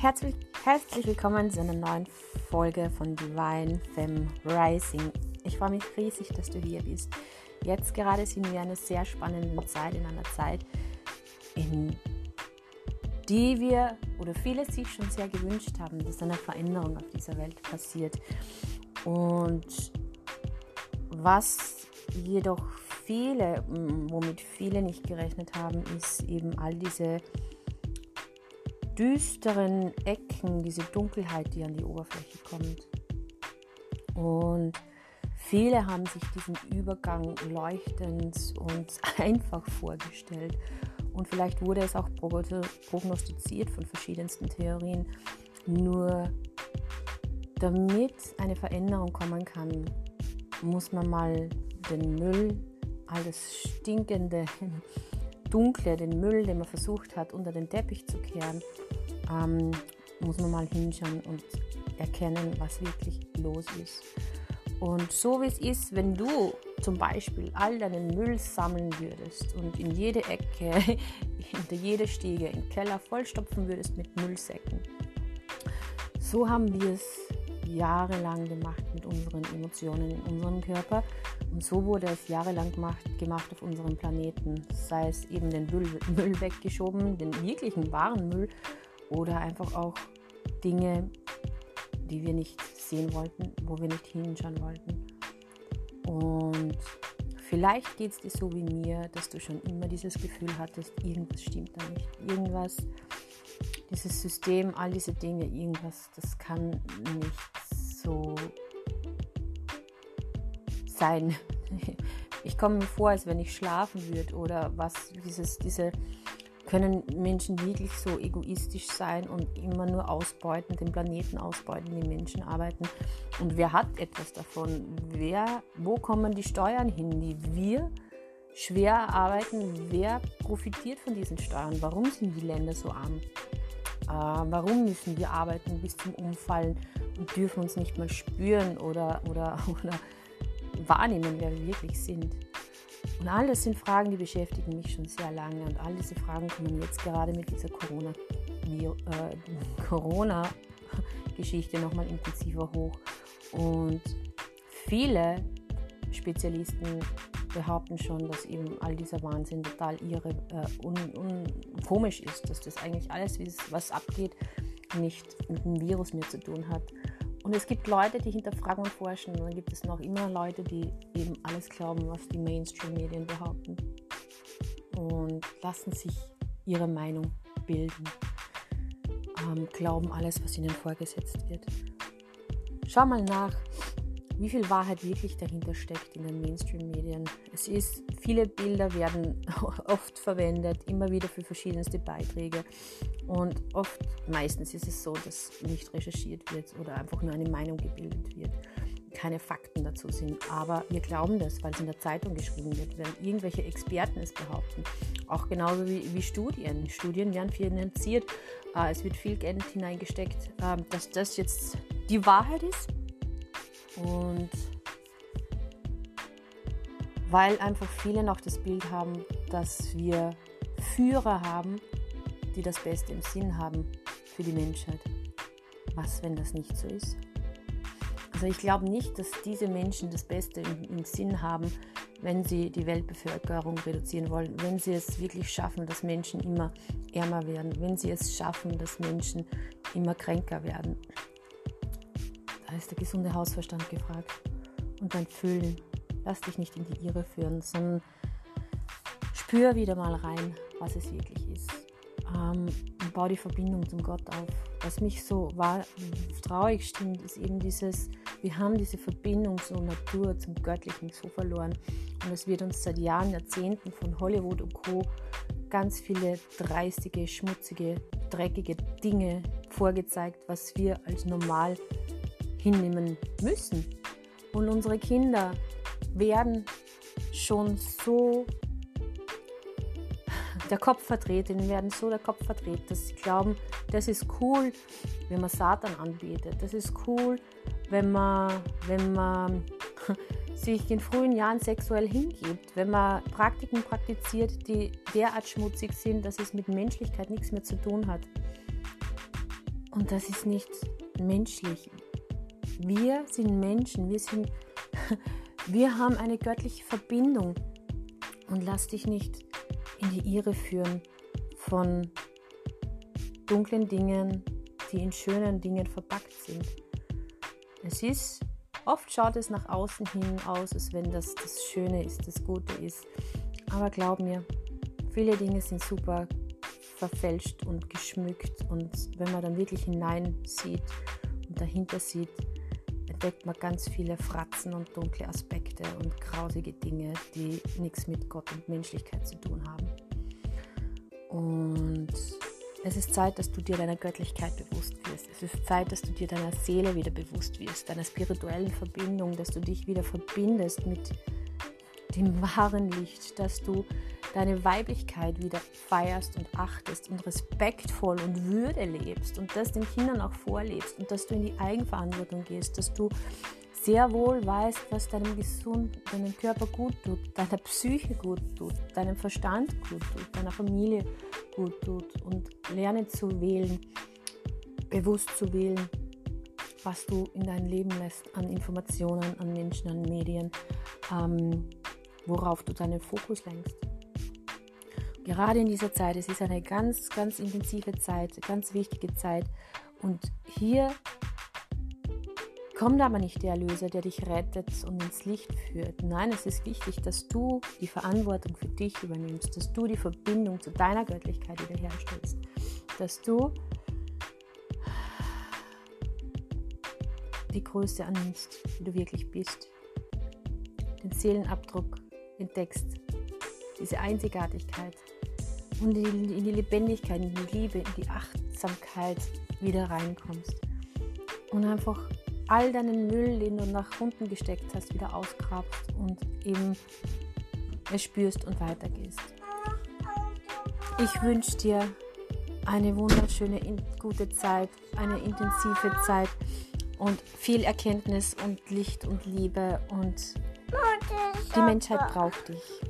Herzlich, herzlich willkommen zu einer neuen Folge von Divine Femme Rising. Ich freue mich riesig, dass du hier bist. Jetzt gerade sind wir in einer sehr spannenden Zeit, in einer Zeit, in die wir oder viele sich schon sehr gewünscht haben, dass eine Veränderung auf dieser Welt passiert. Und was jedoch viele, womit viele nicht gerechnet haben, ist eben all diese düsteren Ecken, diese Dunkelheit, die an die Oberfläche kommt. Und viele haben sich diesen Übergang leuchtend und einfach vorgestellt. Und vielleicht wurde es auch prognostiziert von verschiedensten Theorien. Nur damit eine Veränderung kommen kann, muss man mal den Müll, alles stinkende, dunkle, den Müll, den man versucht hat, unter den Teppich zu kehren, ähm, muss man mal hinschauen und erkennen, was wirklich los ist. Und so wie es ist, wenn du zum Beispiel all deinen Müll sammeln würdest und in jede Ecke, hinter jede Stiege, im Keller vollstopfen würdest mit Müllsäcken. So haben wir es jahrelang gemacht mit unseren Emotionen in unserem Körper. Und so wurde es jahrelang gemacht, gemacht auf unserem Planeten. Sei es eben den Müll, Müll weggeschoben, den wirklichen wahren Müll oder einfach auch Dinge, die wir nicht sehen wollten, wo wir nicht hinschauen wollten. Und vielleicht geht es dir so wie mir, dass du schon immer dieses Gefühl hattest, irgendwas stimmt da nicht. Irgendwas, dieses System, all diese Dinge, irgendwas, das kann nicht so sein. Ich komme mir vor, als wenn ich schlafen würde oder was, dieses, diese können Menschen wirklich so egoistisch sein und immer nur ausbeuten, den Planeten ausbeuten, die Menschen arbeiten. Und wer hat etwas davon? Wer, wo kommen die Steuern hin, die wir schwer arbeiten? Wer profitiert von diesen Steuern? Warum sind die Länder so arm? Äh, warum müssen wir arbeiten bis zum Umfallen und dürfen uns nicht mal spüren oder, oder, oder wahrnehmen, wer wir wirklich sind? Und all das sind Fragen, die beschäftigen mich schon sehr lange. Und all diese Fragen kommen jetzt gerade mit dieser Corona-Geschichte äh, Corona nochmal intensiver hoch. Und viele Spezialisten behaupten schon, dass eben all dieser Wahnsinn total irre, äh, un, un, komisch ist, dass das eigentlich alles, was abgeht, nicht mit dem Virus mehr zu tun hat. Und es gibt Leute, die hinterfragen und forschen. Und dann gibt es noch immer Leute, die eben alles glauben, was die Mainstream-Medien behaupten. Und lassen sich ihre Meinung bilden. Ähm, glauben alles, was ihnen vorgesetzt wird. Schau mal nach, wie viel Wahrheit wirklich dahinter steckt in den Mainstream-Medien. Es ist, viele Bilder werden oft verwendet, immer wieder für verschiedenste Beiträge. Und oft, meistens ist es so, dass nicht recherchiert wird oder einfach nur eine Meinung gebildet wird. Keine Fakten dazu sind. Aber wir glauben das, weil es in der Zeitung geschrieben wird, weil irgendwelche Experten es behaupten. Auch genauso wie, wie Studien. Studien werden finanziert. Äh, es wird viel Geld hineingesteckt, äh, dass das jetzt die Wahrheit ist und weil einfach viele noch das Bild haben, dass wir Führer haben, die das Beste im Sinn haben für die Menschheit. Was, wenn das nicht so ist? Also ich glaube nicht, dass diese Menschen das Beste im, im, Sinn haben, wenn sie die Weltbevölkerung reduzieren wollen, wenn sie es wirklich schaffen, dass Menschen immer ärmer werden, wenn sie es schaffen, dass Menschen immer kränker werden. Da ist der gesunde Hausverstand gefragt. Und dein Fühlen. Lass dich nicht in die Irre führen, sondern spür wieder mal rein, was es wirklich ist. Ähm, und bau die Verbindung zum Gott auf. Was mich so traurig stimmt, ist eben dieses, wir haben diese Verbindung zur Natur, zum Göttlichen so verloren. Und es wird uns seit Jahren, Jahrzehnten von Hollywood und Co. ganz viele dreistige, schmutzige, dreckige Dinge vorgezeigt, was wir als normal hinnehmen müssen. Und unsere Kinder werden schon so der Kopf verdreht, ihnen werden so der Kopf verdreht, dass sie glauben, das ist cool, wenn man Satan anbetet. Das ist cool, wenn man, wenn man sich in frühen Jahren sexuell hingibt, wenn man Praktiken praktiziert, die derart schmutzig sind, dass es mit Menschlichkeit nichts mehr zu tun hat. Und das ist nicht menschlich. Wir sind Menschen, wir sind, wir haben eine göttliche Verbindung. Und lass dich nicht in die Irre führen von dunklen Dingen, die in schönen Dingen verpackt sind. Es ist, oft schaut es nach außen hin aus, als wenn das das Schöne ist, das Gute ist. Aber glaub mir, viele Dinge sind super verfälscht und geschmückt und wenn man dann wirklich hineinsieht und dahinter sieht, entdeckt man ganz viele Fratzen und dunkle Aspekte und grausige Dinge, die nichts mit Gott und Menschlichkeit zu tun haben. Und es ist Zeit, dass du dir deiner Göttlichkeit bewusst wirst. Es ist Zeit, dass du dir deiner Seele wieder bewusst wirst, deiner spirituellen Verbindung, dass du dich wieder verbindest mit dem wahren Licht, dass du deine Weiblichkeit wieder feierst und achtest und respektvoll und Würde lebst und das den Kindern auch vorlebst und dass du in die Eigenverantwortung gehst, dass du sehr wohl weißt, was deinem Gesund, deinem Körper gut tut, deiner Psyche gut tut, deinem Verstand gut tut, deiner Familie gut tut und lerne zu wählen, bewusst zu wählen, was du in dein Leben lässt an Informationen, an Menschen, an Medien, ähm, worauf du deinen Fokus lenkst. Gerade in dieser Zeit, es ist eine ganz, ganz intensive Zeit, ganz wichtige Zeit und hier kommt aber nicht der Erlöser, der dich rettet und ins Licht führt. Nein, es ist wichtig, dass du die Verantwortung für dich übernimmst, dass du die Verbindung zu deiner Göttlichkeit wiederherstellst, dass du die Größe annimmst, wie du wirklich bist, den Seelenabdruck entdeckst, diese Einzigartigkeit und in die Lebendigkeit, in die Liebe, in die Achtsamkeit wieder reinkommst und einfach all deinen Müll, den du nach unten gesteckt hast, wieder ausgrabst und eben es spürst und weitergehst. Ich wünsche dir eine wunderschöne, gute Zeit, eine intensive Zeit und viel Erkenntnis und Licht und Liebe und die Menschheit braucht dich.